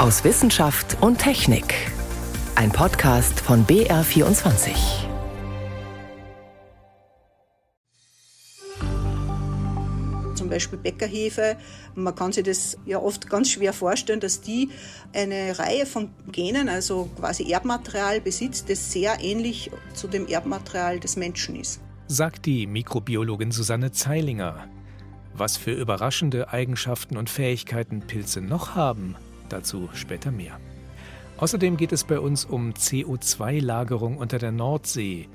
aus Wissenschaft und Technik. Ein Podcast von BR24. Zum Beispiel Bäckerhefe. Man kann sich das ja oft ganz schwer vorstellen, dass die eine Reihe von Genen, also quasi Erbmaterial besitzt, das sehr ähnlich zu dem Erbmaterial des Menschen ist. Sagt die Mikrobiologin Susanne Zeilinger. Was für überraschende Eigenschaften und Fähigkeiten Pilze noch haben, Dazu später mehr. Außerdem geht es bei uns um CO2-Lagerung unter der Nordsee.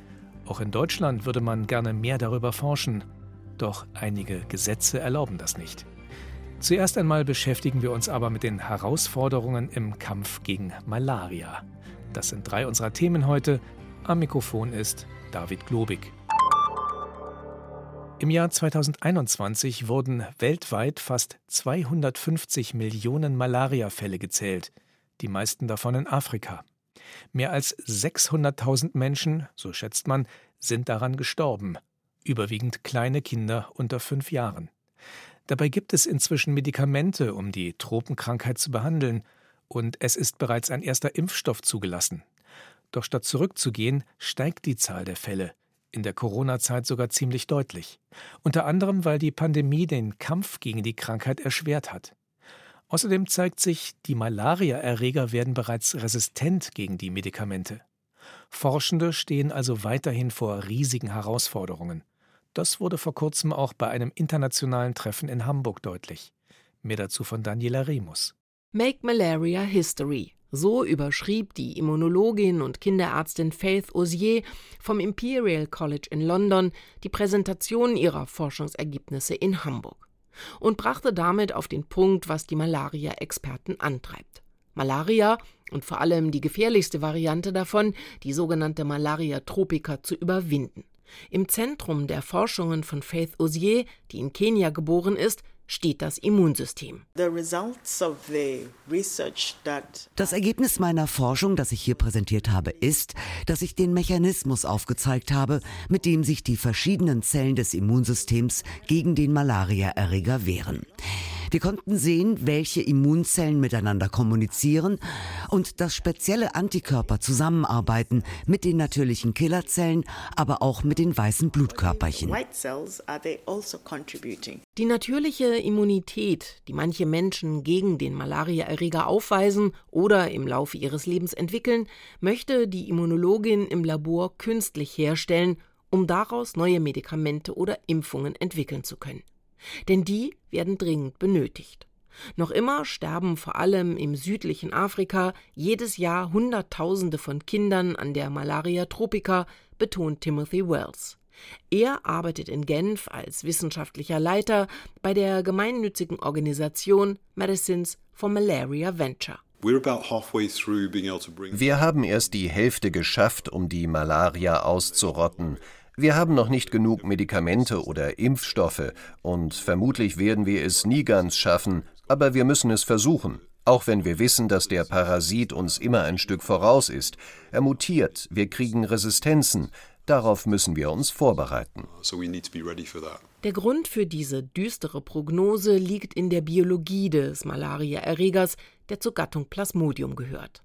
Auch in Deutschland würde man gerne mehr darüber forschen. Doch einige Gesetze erlauben das nicht. Zuerst einmal beschäftigen wir uns aber mit den Herausforderungen im Kampf gegen Malaria. Das sind drei unserer Themen heute. Am Mikrofon ist David Globig. Im Jahr 2021 wurden weltweit fast 250 Millionen Malariafälle gezählt, die meisten davon in Afrika. Mehr als 600.000 Menschen, so schätzt man, sind daran gestorben, überwiegend kleine Kinder unter fünf Jahren. Dabei gibt es inzwischen Medikamente, um die Tropenkrankheit zu behandeln, und es ist bereits ein erster Impfstoff zugelassen. Doch statt zurückzugehen, steigt die Zahl der Fälle in der Corona-Zeit sogar ziemlich deutlich. Unter anderem, weil die Pandemie den Kampf gegen die Krankheit erschwert hat. Außerdem zeigt sich, die Malariaerreger werden bereits resistent gegen die Medikamente. Forschende stehen also weiterhin vor riesigen Herausforderungen. Das wurde vor kurzem auch bei einem internationalen Treffen in Hamburg deutlich. Mehr dazu von Daniela Remus. Make Malaria History so überschrieb die Immunologin und Kinderärztin Faith Osier vom Imperial College in London die Präsentation ihrer Forschungsergebnisse in Hamburg und brachte damit auf den Punkt, was die Malaria-Experten antreibt. Malaria und vor allem die gefährlichste Variante davon, die sogenannte Malaria tropica, zu überwinden. Im Zentrum der Forschungen von Faith Osier, die in Kenia geboren ist, steht das Immunsystem. Das Ergebnis meiner Forschung, das ich hier präsentiert habe, ist, dass ich den Mechanismus aufgezeigt habe, mit dem sich die verschiedenen Zellen des Immunsystems gegen den Malariaerreger wehren. Wir konnten sehen, welche Immunzellen miteinander kommunizieren und dass spezielle Antikörper zusammenarbeiten mit den natürlichen Killerzellen, aber auch mit den weißen Blutkörperchen. Also die natürliche Immunität, die manche Menschen gegen den Malariaerreger aufweisen oder im Laufe ihres Lebens entwickeln, möchte die Immunologin im Labor künstlich herstellen, um daraus neue Medikamente oder Impfungen entwickeln zu können denn die werden dringend benötigt. Noch immer sterben vor allem im südlichen Afrika jedes Jahr Hunderttausende von Kindern an der Malaria tropica, betont Timothy Wells. Er arbeitet in Genf als wissenschaftlicher Leiter bei der gemeinnützigen Organisation Medicines for Malaria Venture. Wir haben erst die Hälfte geschafft, um die Malaria auszurotten. Wir haben noch nicht genug Medikamente oder Impfstoffe und vermutlich werden wir es nie ganz schaffen, aber wir müssen es versuchen. Auch wenn wir wissen, dass der Parasit uns immer ein Stück voraus ist. Er mutiert, wir kriegen Resistenzen. Darauf müssen wir uns vorbereiten. Der Grund für diese düstere Prognose liegt in der Biologie des Malariaerregers, der zur Gattung Plasmodium gehört.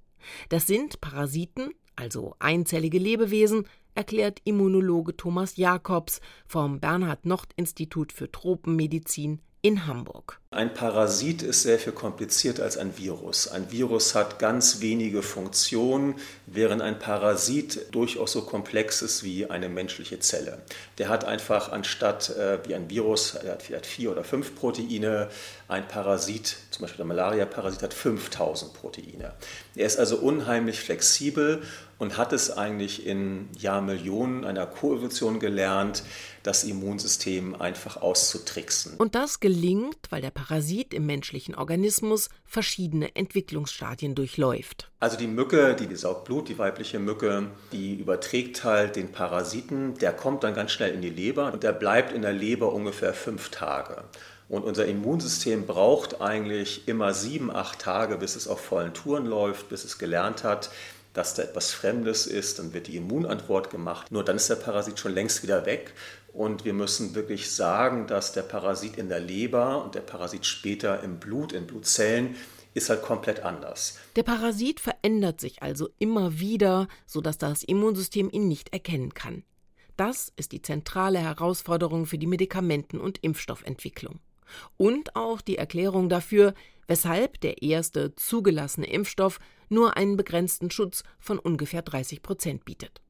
Das sind Parasiten, also einzellige Lebewesen, erklärt Immunologe Thomas Jakobs vom Bernhard-Nocht-Institut für Tropenmedizin in Hamburg. Ein Parasit ist sehr viel komplizierter als ein Virus. Ein Virus hat ganz wenige Funktionen, während ein Parasit durchaus so komplex ist wie eine menschliche Zelle. Der hat einfach anstatt äh, wie ein Virus, er hat vielleicht vier oder fünf Proteine, ein Parasit, zum Beispiel der Malaria-Parasit, hat 5000 Proteine. Er ist also unheimlich flexibel und hat es eigentlich in Jahrmillionen einer Koevolution gelernt, das Immunsystem einfach auszutricksen. Und das gelingt, weil der Parasit im menschlichen Organismus verschiedene Entwicklungsstadien durchläuft. Also die Mücke, die saugt Blut, die weibliche Mücke, die überträgt halt den Parasiten, der kommt dann ganz schnell in die Leber und der bleibt in der Leber ungefähr fünf Tage. Und unser Immunsystem braucht eigentlich immer sieben, acht Tage, bis es auf vollen Touren läuft, bis es gelernt hat, dass da etwas Fremdes ist, dann wird die Immunantwort gemacht. Nur dann ist der Parasit schon längst wieder weg. Und wir müssen wirklich sagen, dass der Parasit in der Leber und der Parasit später im Blut, in Blutzellen, ist halt komplett anders. Der Parasit verändert sich also immer wieder, sodass das Immunsystem ihn nicht erkennen kann. Das ist die zentrale Herausforderung für die Medikamenten- und Impfstoffentwicklung. Und auch die Erklärung dafür, weshalb der erste zugelassene Impfstoff nur einen begrenzten Schutz von ungefähr 30 Prozent bietet.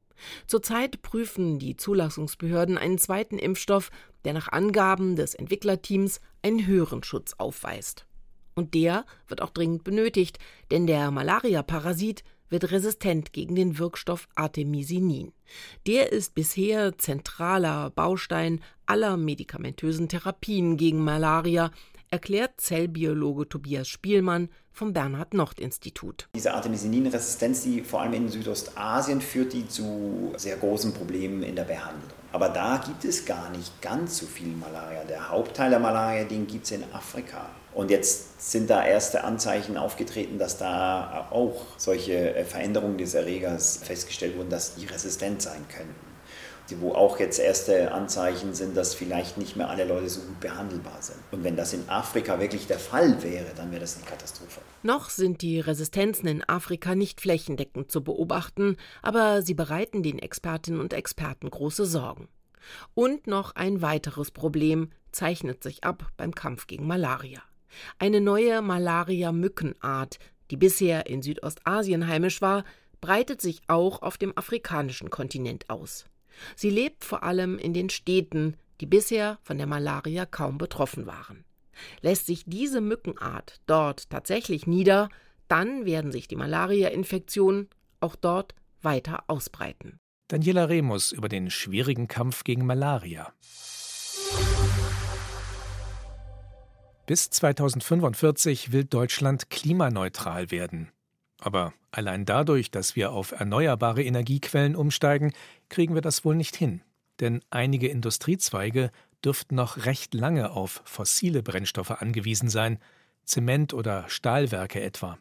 Zurzeit prüfen die Zulassungsbehörden einen zweiten Impfstoff, der nach Angaben des Entwicklerteams einen höheren Schutz aufweist. Und der wird auch dringend benötigt, denn der Malaria-Parasit wird resistent gegen den Wirkstoff Artemisinin. Der ist bisher zentraler Baustein aller medikamentösen Therapien gegen Malaria, erklärt Zellbiologe Tobias Spielmann vom Bernhard-Nocht-Institut. Diese Artemisinin-Resistenz, die vor allem in Südostasien führt, die zu sehr großen Problemen in der Behandlung. Aber da gibt es gar nicht ganz so viel Malaria. Der Hauptteil der Malaria, den gibt es in Afrika. Und jetzt sind da erste Anzeichen aufgetreten, dass da auch solche Veränderungen des Erregers festgestellt wurden, dass die resistent sein könnten wo auch jetzt erste Anzeichen sind, dass vielleicht nicht mehr alle Leute so gut behandelbar sind. Und wenn das in Afrika wirklich der Fall wäre, dann wäre das eine Katastrophe. Noch sind die Resistenzen in Afrika nicht flächendeckend zu beobachten, aber sie bereiten den Expertinnen und Experten große Sorgen. Und noch ein weiteres Problem zeichnet sich ab beim Kampf gegen Malaria. Eine neue Malaria-Mückenart, die bisher in Südostasien heimisch war, breitet sich auch auf dem afrikanischen Kontinent aus. Sie lebt vor allem in den Städten, die bisher von der Malaria kaum betroffen waren. Lässt sich diese Mückenart dort tatsächlich nieder, dann werden sich die Malaria-Infektionen auch dort weiter ausbreiten. Daniela Remus über den schwierigen Kampf gegen Malaria. Bis 2045 will Deutschland klimaneutral werden. Aber allein dadurch, dass wir auf erneuerbare Energiequellen umsteigen, kriegen wir das wohl nicht hin. Denn einige Industriezweige dürften noch recht lange auf fossile Brennstoffe angewiesen sein, Zement- oder Stahlwerke etwa.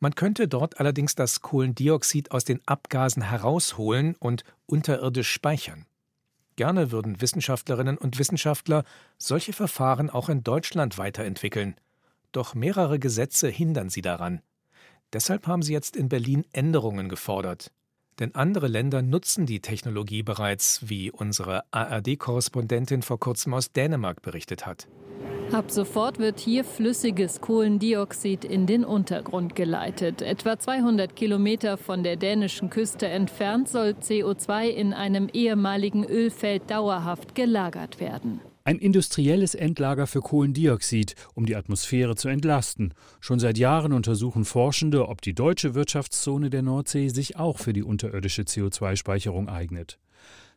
Man könnte dort allerdings das Kohlendioxid aus den Abgasen herausholen und unterirdisch speichern. Gerne würden Wissenschaftlerinnen und Wissenschaftler solche Verfahren auch in Deutschland weiterentwickeln. Doch mehrere Gesetze hindern sie daran. Deshalb haben sie jetzt in Berlin Änderungen gefordert. Denn andere Länder nutzen die Technologie bereits, wie unsere ARD-Korrespondentin vor kurzem aus Dänemark berichtet hat. Ab sofort wird hier flüssiges Kohlendioxid in den Untergrund geleitet. Etwa 200 Kilometer von der dänischen Küste entfernt soll CO2 in einem ehemaligen Ölfeld dauerhaft gelagert werden. Ein industrielles Endlager für Kohlendioxid, um die Atmosphäre zu entlasten. Schon seit Jahren untersuchen Forschende, ob die deutsche Wirtschaftszone der Nordsee sich auch für die unterirdische CO2-Speicherung eignet.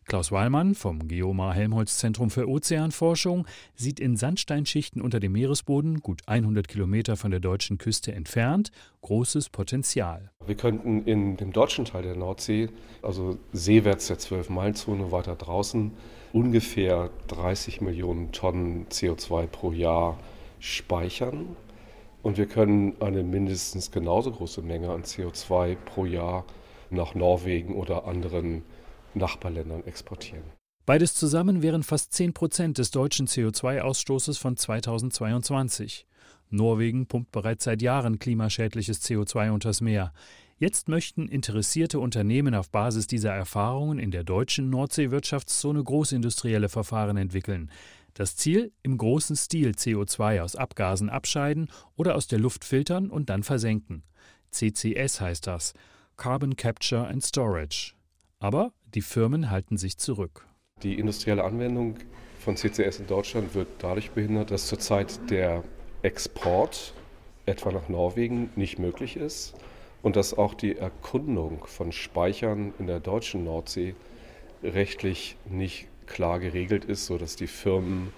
Klaus Weilmann vom Geomar Helmholtz Zentrum für Ozeanforschung sieht in Sandsteinschichten unter dem Meeresboden, gut 100 Kilometer von der deutschen Küste entfernt, großes Potenzial. Wir könnten in dem deutschen Teil der Nordsee, also seewärts der 12-Meilen-Zone weiter draußen, ungefähr 30 Millionen Tonnen CO2 pro Jahr speichern. Und wir können eine mindestens genauso große Menge an CO2 pro Jahr nach Norwegen oder anderen Nachbarländern exportieren. Beides zusammen wären fast 10 Prozent des deutschen CO2-Ausstoßes von 2022. Norwegen pumpt bereits seit Jahren klimaschädliches CO2 unters Meer. Jetzt möchten interessierte Unternehmen auf Basis dieser Erfahrungen in der deutschen Nordseewirtschaftszone großindustrielle Verfahren entwickeln. Das Ziel: im großen Stil CO2 aus Abgasen abscheiden oder aus der Luft filtern und dann versenken. CCS heißt das: Carbon Capture and Storage. Aber die Firmen halten sich zurück. Die industrielle Anwendung von CCS in Deutschland wird dadurch behindert, dass zurzeit der Export etwa nach Norwegen nicht möglich ist und dass auch die Erkundung von Speichern in der deutschen Nordsee rechtlich nicht klar geregelt ist, sodass die Firmen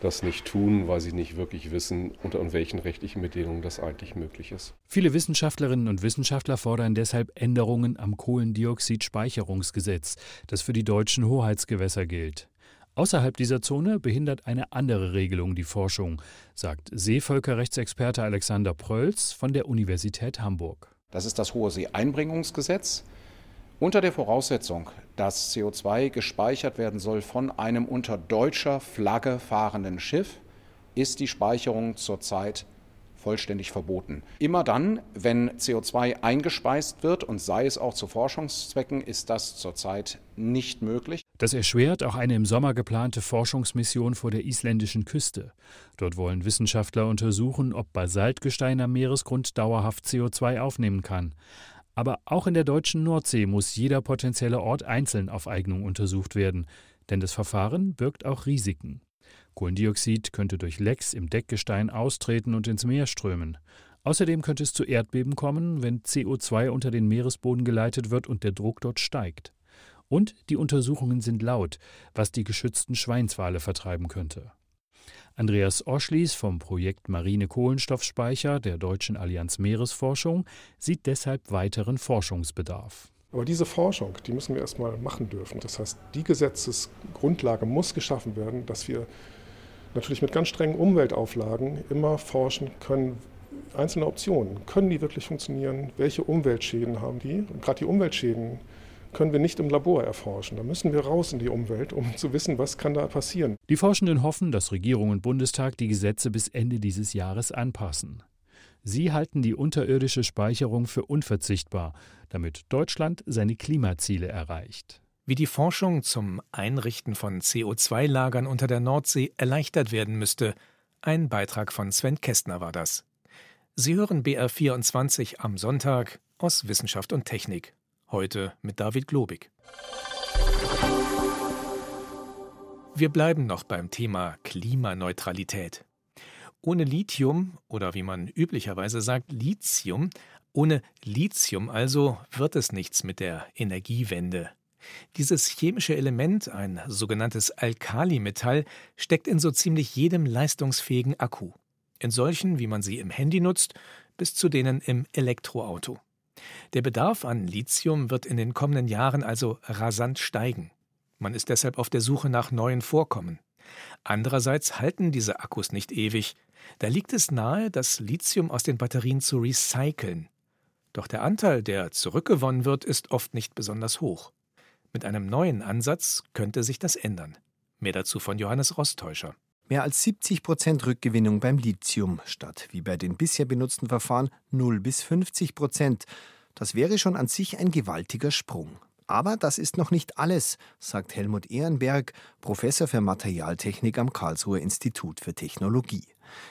das nicht tun, weil sie nicht wirklich wissen, unter welchen rechtlichen Bedingungen das eigentlich möglich ist. Viele Wissenschaftlerinnen und Wissenschaftler fordern deshalb Änderungen am Kohlendioxidspeicherungsgesetz, das für die deutschen Hoheitsgewässer gilt. Außerhalb dieser Zone behindert eine andere Regelung die Forschung, sagt Seevölkerrechtsexperte Alexander Prölz von der Universität Hamburg. Das ist das Hohe See-Einbringungsgesetz. Unter der Voraussetzung, dass CO2 gespeichert werden soll von einem unter deutscher Flagge fahrenden Schiff, ist die Speicherung zurzeit vollständig verboten. Immer dann, wenn CO2 eingespeist wird und sei es auch zu Forschungszwecken, ist das zurzeit nicht möglich. Das erschwert auch eine im Sommer geplante Forschungsmission vor der isländischen Küste. Dort wollen Wissenschaftler untersuchen, ob Basaltgestein am Meeresgrund dauerhaft CO2 aufnehmen kann. Aber auch in der deutschen Nordsee muss jeder potenzielle Ort einzeln auf Eignung untersucht werden, denn das Verfahren birgt auch Risiken. Kohlendioxid könnte durch Lecks im Deckgestein austreten und ins Meer strömen. Außerdem könnte es zu Erdbeben kommen, wenn CO2 unter den Meeresboden geleitet wird und der Druck dort steigt. Und die Untersuchungen sind laut, was die geschützten Schweinswale vertreiben könnte. Andreas Oschlies vom Projekt Marine Kohlenstoffspeicher der Deutschen Allianz Meeresforschung sieht deshalb weiteren Forschungsbedarf. Aber diese Forschung, die müssen wir erstmal machen dürfen. Das heißt, die Gesetzesgrundlage muss geschaffen werden, dass wir natürlich mit ganz strengen Umweltauflagen immer forschen können, einzelne Optionen. Können die wirklich funktionieren? Welche Umweltschäden haben die? Und gerade die Umweltschäden können wir nicht im Labor erforschen. Da müssen wir raus in die Umwelt, um zu wissen, was kann da passieren. Die Forschenden hoffen, dass Regierung und Bundestag die Gesetze bis Ende dieses Jahres anpassen. Sie halten die unterirdische Speicherung für unverzichtbar, damit Deutschland seine Klimaziele erreicht. Wie die Forschung zum Einrichten von CO2-Lagern unter der Nordsee erleichtert werden müsste, ein Beitrag von Sven Kästner war das. Sie hören BR24 am Sonntag aus Wissenschaft und Technik. Heute mit David Globig. Wir bleiben noch beim Thema Klimaneutralität. Ohne Lithium oder wie man üblicherweise sagt, Lithium, ohne Lithium also wird es nichts mit der Energiewende. Dieses chemische Element, ein sogenanntes Alkalimetall, steckt in so ziemlich jedem leistungsfähigen Akku. In solchen, wie man sie im Handy nutzt, bis zu denen im Elektroauto. Der Bedarf an Lithium wird in den kommenden Jahren also rasant steigen. Man ist deshalb auf der Suche nach neuen Vorkommen. Andererseits halten diese Akkus nicht ewig. Da liegt es nahe, das Lithium aus den Batterien zu recyceln. Doch der Anteil, der zurückgewonnen wird, ist oft nicht besonders hoch. Mit einem neuen Ansatz könnte sich das ändern. Mehr dazu von Johannes Rostäuscher. Mehr als 70 Prozent Rückgewinnung beim Lithium statt wie bei den bisher benutzten Verfahren 0 bis 50 Prozent. Das wäre schon an sich ein gewaltiger Sprung. Aber das ist noch nicht alles, sagt Helmut Ehrenberg, Professor für Materialtechnik am Karlsruher Institut für Technologie.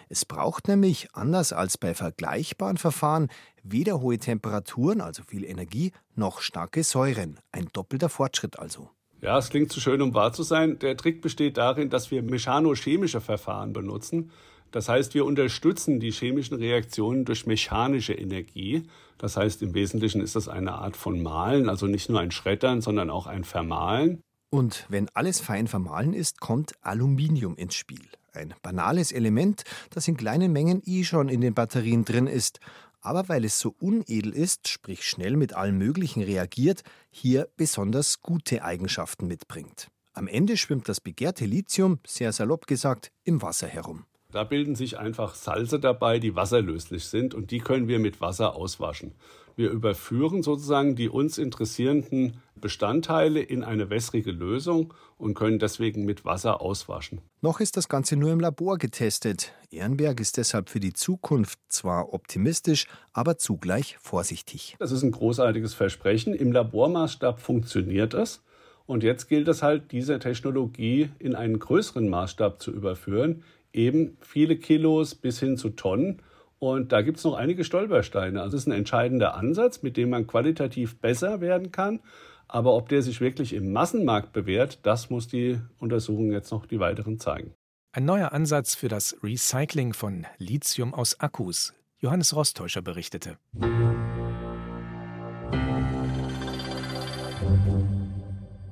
Es braucht nämlich, anders als bei vergleichbaren Verfahren, weder hohe Temperaturen, also viel Energie, noch starke Säuren. Ein doppelter Fortschritt also. Ja, es klingt zu schön, um wahr zu sein. Der Trick besteht darin, dass wir mechanochemische Verfahren benutzen. Das heißt, wir unterstützen die chemischen Reaktionen durch mechanische Energie. Das heißt, im Wesentlichen ist das eine Art von Malen, also nicht nur ein Schreddern, sondern auch ein Vermahlen. Und wenn alles fein vermahlen ist, kommt Aluminium ins Spiel. Ein banales Element, das in kleinen Mengen eh schon in den Batterien drin ist aber weil es so unedel ist, sprich schnell mit allem Möglichen reagiert, hier besonders gute Eigenschaften mitbringt. Am Ende schwimmt das begehrte Lithium, sehr salopp gesagt, im Wasser herum. Da bilden sich einfach Salze dabei, die wasserlöslich sind und die können wir mit Wasser auswaschen. Wir überführen sozusagen die uns interessierenden Bestandteile in eine wässrige Lösung und können deswegen mit Wasser auswaschen. Noch ist das Ganze nur im Labor getestet. Ehrenberg ist deshalb für die Zukunft zwar optimistisch, aber zugleich vorsichtig. Das ist ein großartiges Versprechen. Im Labormaßstab funktioniert es. Und jetzt gilt es halt, diese Technologie in einen größeren Maßstab zu überführen, eben viele Kilos bis hin zu Tonnen. Und da gibt es noch einige Stolpersteine. Also es ist ein entscheidender Ansatz, mit dem man qualitativ besser werden kann. Aber ob der sich wirklich im Massenmarkt bewährt, das muss die Untersuchung jetzt noch die weiteren zeigen. Ein neuer Ansatz für das Recycling von Lithium aus Akkus. Johannes Rostäuscher berichtete.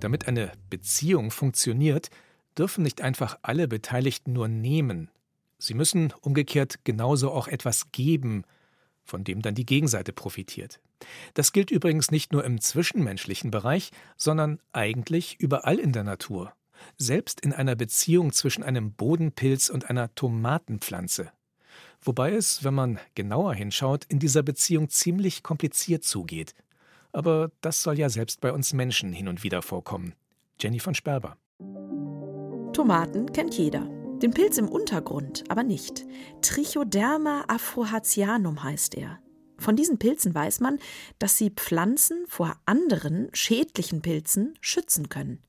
Damit eine Beziehung funktioniert, dürfen nicht einfach alle Beteiligten nur nehmen. Sie müssen umgekehrt genauso auch etwas geben, von dem dann die Gegenseite profitiert. Das gilt übrigens nicht nur im zwischenmenschlichen Bereich, sondern eigentlich überall in der Natur. Selbst in einer Beziehung zwischen einem Bodenpilz und einer Tomatenpflanze. Wobei es, wenn man genauer hinschaut, in dieser Beziehung ziemlich kompliziert zugeht. Aber das soll ja selbst bei uns Menschen hin und wieder vorkommen. Jenny von Sperber. Tomaten kennt jeder. Den Pilz im Untergrund aber nicht. Trichoderma afrohatianum heißt er. Von diesen Pilzen weiß man, dass sie Pflanzen vor anderen schädlichen Pilzen schützen können.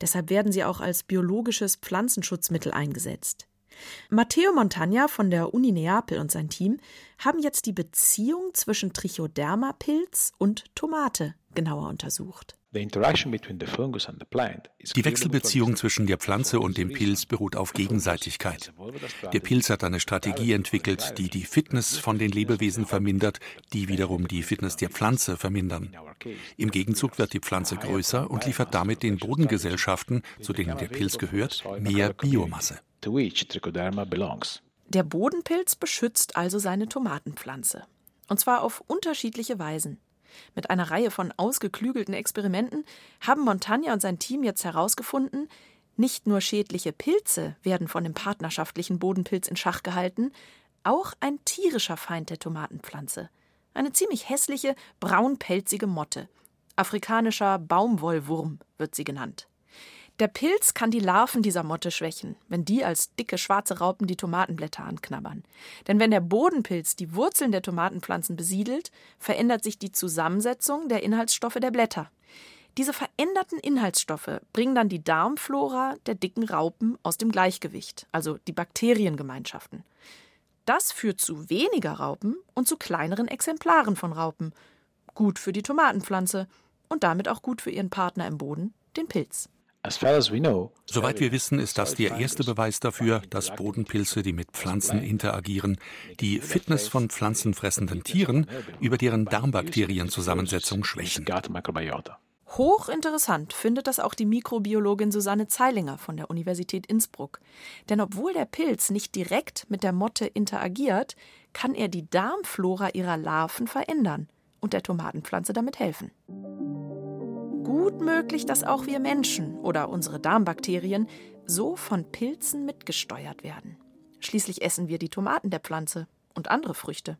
Deshalb werden sie auch als biologisches Pflanzenschutzmittel eingesetzt. Matteo Montagna von der Uni Neapel und sein Team haben jetzt die Beziehung zwischen Trichoderma-Pilz und Tomate genauer untersucht. Die Wechselbeziehung zwischen der Pflanze und dem Pilz beruht auf Gegenseitigkeit. Der Pilz hat eine Strategie entwickelt, die die Fitness von den Lebewesen vermindert, die wiederum die Fitness der Pflanze vermindern. Im Gegenzug wird die Pflanze größer und liefert damit den Bodengesellschaften, zu denen der Pilz gehört, mehr Biomasse. Der Bodenpilz beschützt also seine Tomatenpflanze. Und zwar auf unterschiedliche Weisen. Mit einer Reihe von ausgeklügelten Experimenten haben Montagna und sein Team jetzt herausgefunden, nicht nur schädliche Pilze werden von dem partnerschaftlichen Bodenpilz in Schach gehalten, auch ein tierischer Feind der Tomatenpflanze. Eine ziemlich hässliche, braunpelzige Motte. Afrikanischer Baumwollwurm wird sie genannt. Der Pilz kann die Larven dieser Motte schwächen, wenn die als dicke schwarze Raupen die Tomatenblätter anknabbern. Denn wenn der Bodenpilz die Wurzeln der Tomatenpflanzen besiedelt, verändert sich die Zusammensetzung der Inhaltsstoffe der Blätter. Diese veränderten Inhaltsstoffe bringen dann die Darmflora der dicken Raupen aus dem Gleichgewicht, also die Bakteriengemeinschaften. Das führt zu weniger Raupen und zu kleineren Exemplaren von Raupen. Gut für die Tomatenpflanze und damit auch gut für ihren Partner im Boden, den Pilz. Soweit wir wissen, ist das der erste Beweis dafür, dass Bodenpilze, die mit Pflanzen interagieren, die Fitness von pflanzenfressenden Tieren über deren Darmbakterienzusammensetzung schwächen. Hochinteressant findet das auch die Mikrobiologin Susanne Zeilinger von der Universität Innsbruck. Denn obwohl der Pilz nicht direkt mit der Motte interagiert, kann er die Darmflora ihrer Larven verändern und der Tomatenpflanze damit helfen gut möglich, dass auch wir Menschen oder unsere Darmbakterien so von Pilzen mitgesteuert werden. Schließlich essen wir die Tomaten der Pflanze und andere Früchte.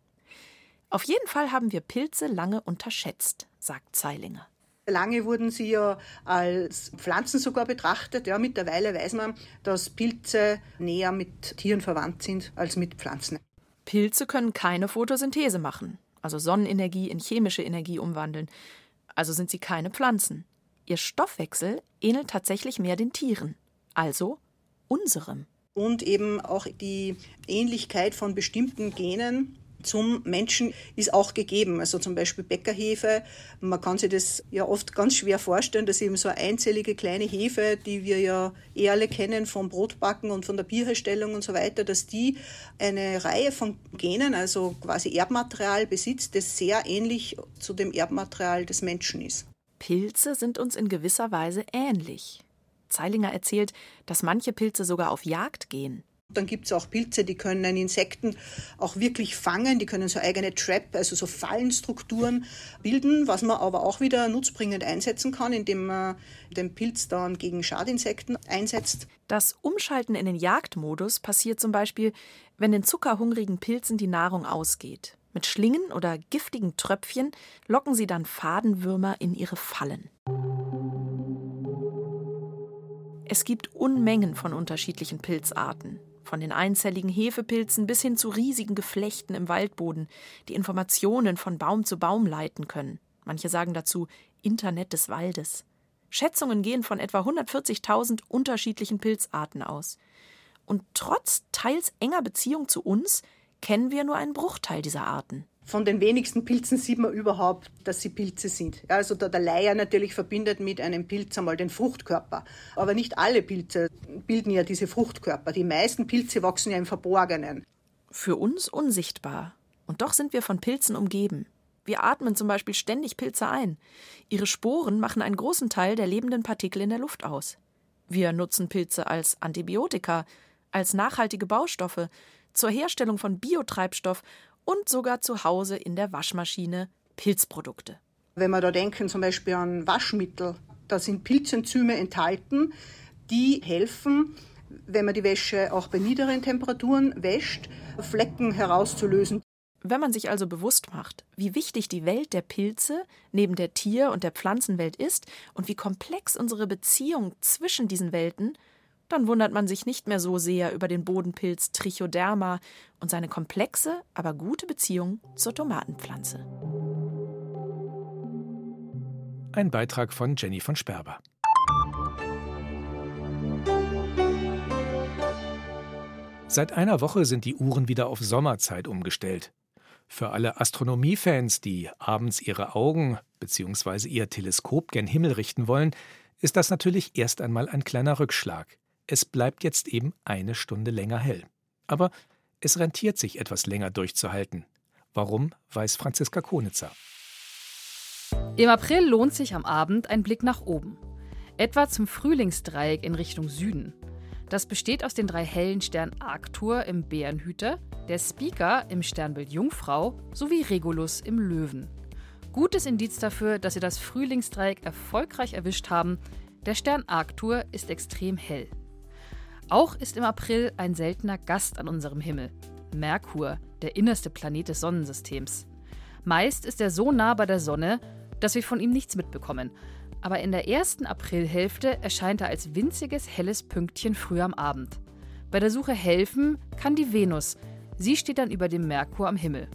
Auf jeden Fall haben wir Pilze lange unterschätzt, sagt Zeilinger. Lange wurden sie ja als Pflanzen sogar betrachtet. Ja, mittlerweile weiß man, dass Pilze näher mit Tieren verwandt sind als mit Pflanzen. Pilze können keine Photosynthese machen, also Sonnenenergie in chemische Energie umwandeln also sind sie keine Pflanzen. Ihr Stoffwechsel ähnelt tatsächlich mehr den Tieren, also unserem. Und eben auch die Ähnlichkeit von bestimmten Genen zum Menschen ist auch gegeben. Also zum Beispiel Bäckerhefe. Man kann sich das ja oft ganz schwer vorstellen, dass eben so eine einzellige kleine Hefe, die wir ja eh alle kennen vom Brotbacken und von der Bierherstellung und so weiter, dass die eine Reihe von Genen, also quasi Erbmaterial besitzt, das sehr ähnlich zu dem Erbmaterial des Menschen ist. Pilze sind uns in gewisser Weise ähnlich. Zeilinger erzählt, dass manche Pilze sogar auf Jagd gehen. Dann gibt es auch Pilze, die können Insekten auch wirklich fangen, die können so eigene Trap, also so Fallenstrukturen bilden, was man aber auch wieder nutzbringend einsetzen kann, indem man den Pilz dann gegen Schadinsekten einsetzt. Das Umschalten in den Jagdmodus passiert zum Beispiel, wenn den zuckerhungrigen Pilzen die Nahrung ausgeht. Mit Schlingen oder giftigen Tröpfchen locken sie dann Fadenwürmer in ihre Fallen. Es gibt Unmengen von unterschiedlichen Pilzarten. Von den einzelligen Hefepilzen bis hin zu riesigen Geflechten im Waldboden, die Informationen von Baum zu Baum leiten können. Manche sagen dazu Internet des Waldes. Schätzungen gehen von etwa 140.000 unterschiedlichen Pilzarten aus. Und trotz teils enger Beziehung zu uns kennen wir nur einen Bruchteil dieser Arten. Von den wenigsten Pilzen sieht man überhaupt, dass sie Pilze sind. Also der, der Leier natürlich verbindet mit einem Pilz einmal den Fruchtkörper. Aber nicht alle Pilze bilden ja diese Fruchtkörper. Die meisten Pilze wachsen ja im Verborgenen. Für uns unsichtbar. Und doch sind wir von Pilzen umgeben. Wir atmen zum Beispiel ständig Pilze ein. Ihre Sporen machen einen großen Teil der lebenden Partikel in der Luft aus. Wir nutzen Pilze als Antibiotika, als nachhaltige Baustoffe, zur Herstellung von Biotreibstoff und sogar zu Hause in der Waschmaschine Pilzprodukte. Wenn wir da denken zum Beispiel an Waschmittel, da sind Pilzenzyme enthalten, die helfen, wenn man die Wäsche auch bei niederen Temperaturen wäscht, Flecken herauszulösen. Wenn man sich also bewusst macht, wie wichtig die Welt der Pilze neben der Tier- und der Pflanzenwelt ist und wie komplex unsere Beziehung zwischen diesen Welten dann wundert man sich nicht mehr so sehr über den Bodenpilz Trichoderma und seine komplexe, aber gute Beziehung zur Tomatenpflanze. Ein Beitrag von Jenny von Sperber. Seit einer Woche sind die Uhren wieder auf Sommerzeit umgestellt. Für alle Astronomiefans, die abends ihre Augen bzw. ihr Teleskop gen Himmel richten wollen, ist das natürlich erst einmal ein kleiner Rückschlag. Es bleibt jetzt eben eine Stunde länger hell. Aber es rentiert sich, etwas länger durchzuhalten. Warum, weiß Franziska Konitzer. Im April lohnt sich am Abend ein Blick nach oben. Etwa zum Frühlingsdreieck in Richtung Süden. Das besteht aus den drei hellen Sternen Arctur im Bärenhüter, der Speaker im Sternbild Jungfrau sowie Regulus im Löwen. Gutes Indiz dafür, dass sie das Frühlingsdreieck erfolgreich erwischt haben. Der Stern Arctur ist extrem hell. Auch ist im April ein seltener Gast an unserem Himmel. Merkur, der innerste Planet des Sonnensystems. Meist ist er so nah bei der Sonne, dass wir von ihm nichts mitbekommen. Aber in der ersten Aprilhälfte erscheint er als winziges helles Pünktchen früh am Abend. Bei der Suche helfen kann die Venus. Sie steht dann über dem Merkur am Himmel.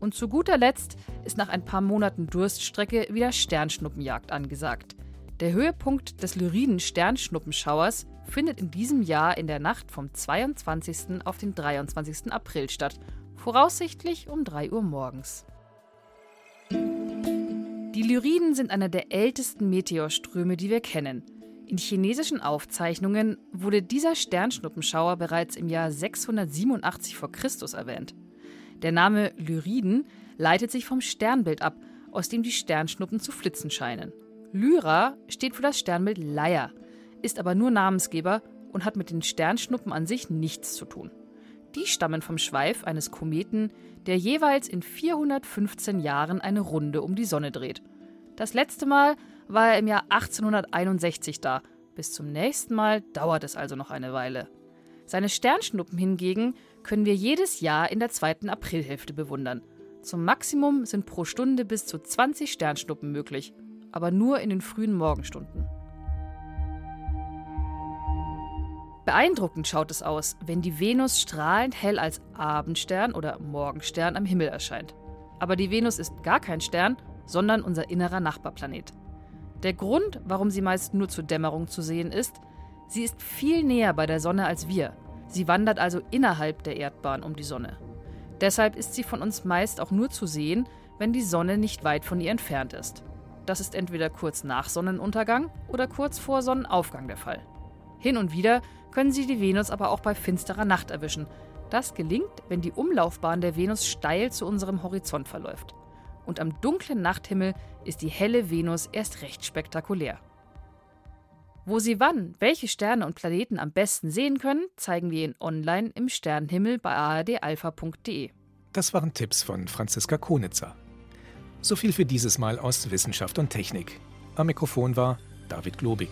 Und zu guter Letzt ist nach ein paar Monaten Durststrecke wieder Sternschnuppenjagd angesagt. Der Höhepunkt des Lyriden Sternschnuppenschauers findet in diesem Jahr in der Nacht vom 22. auf den 23. April statt, voraussichtlich um 3 Uhr morgens. Die Lyriden sind einer der ältesten Meteorströme, die wir kennen. In chinesischen Aufzeichnungen wurde dieser Sternschnuppenschauer bereits im Jahr 687 v. Chr. erwähnt. Der Name Lyriden leitet sich vom Sternbild ab, aus dem die Sternschnuppen zu flitzen scheinen. Lyra steht für das Sternbild Leier, ist aber nur Namensgeber und hat mit den Sternschnuppen an sich nichts zu tun. Die stammen vom Schweif eines Kometen, der jeweils in 415 Jahren eine Runde um die Sonne dreht. Das letzte Mal war er im Jahr 1861 da. Bis zum nächsten Mal dauert es also noch eine Weile. Seine Sternschnuppen hingegen können wir jedes Jahr in der zweiten Aprilhälfte bewundern. Zum Maximum sind pro Stunde bis zu 20 Sternschnuppen möglich, aber nur in den frühen Morgenstunden. Beeindruckend schaut es aus, wenn die Venus strahlend hell als Abendstern oder Morgenstern am Himmel erscheint. Aber die Venus ist gar kein Stern, sondern unser innerer Nachbarplanet. Der Grund, warum sie meist nur zur Dämmerung zu sehen ist, sie ist viel näher bei der Sonne als wir. Sie wandert also innerhalb der Erdbahn um die Sonne. Deshalb ist sie von uns meist auch nur zu sehen, wenn die Sonne nicht weit von ihr entfernt ist. Das ist entweder kurz nach Sonnenuntergang oder kurz vor Sonnenaufgang der Fall. Hin und wieder können Sie die Venus aber auch bei finsterer Nacht erwischen. Das gelingt, wenn die Umlaufbahn der Venus steil zu unserem Horizont verläuft. Und am dunklen Nachthimmel ist die helle Venus erst recht spektakulär. Wo Sie wann welche Sterne und Planeten am besten sehen können, zeigen wir Ihnen online im Sternenhimmel bei ardalpha.de. Das waren Tipps von Franziska Konitzer. So viel für dieses Mal aus Wissenschaft und Technik. Am Mikrofon war David Globig.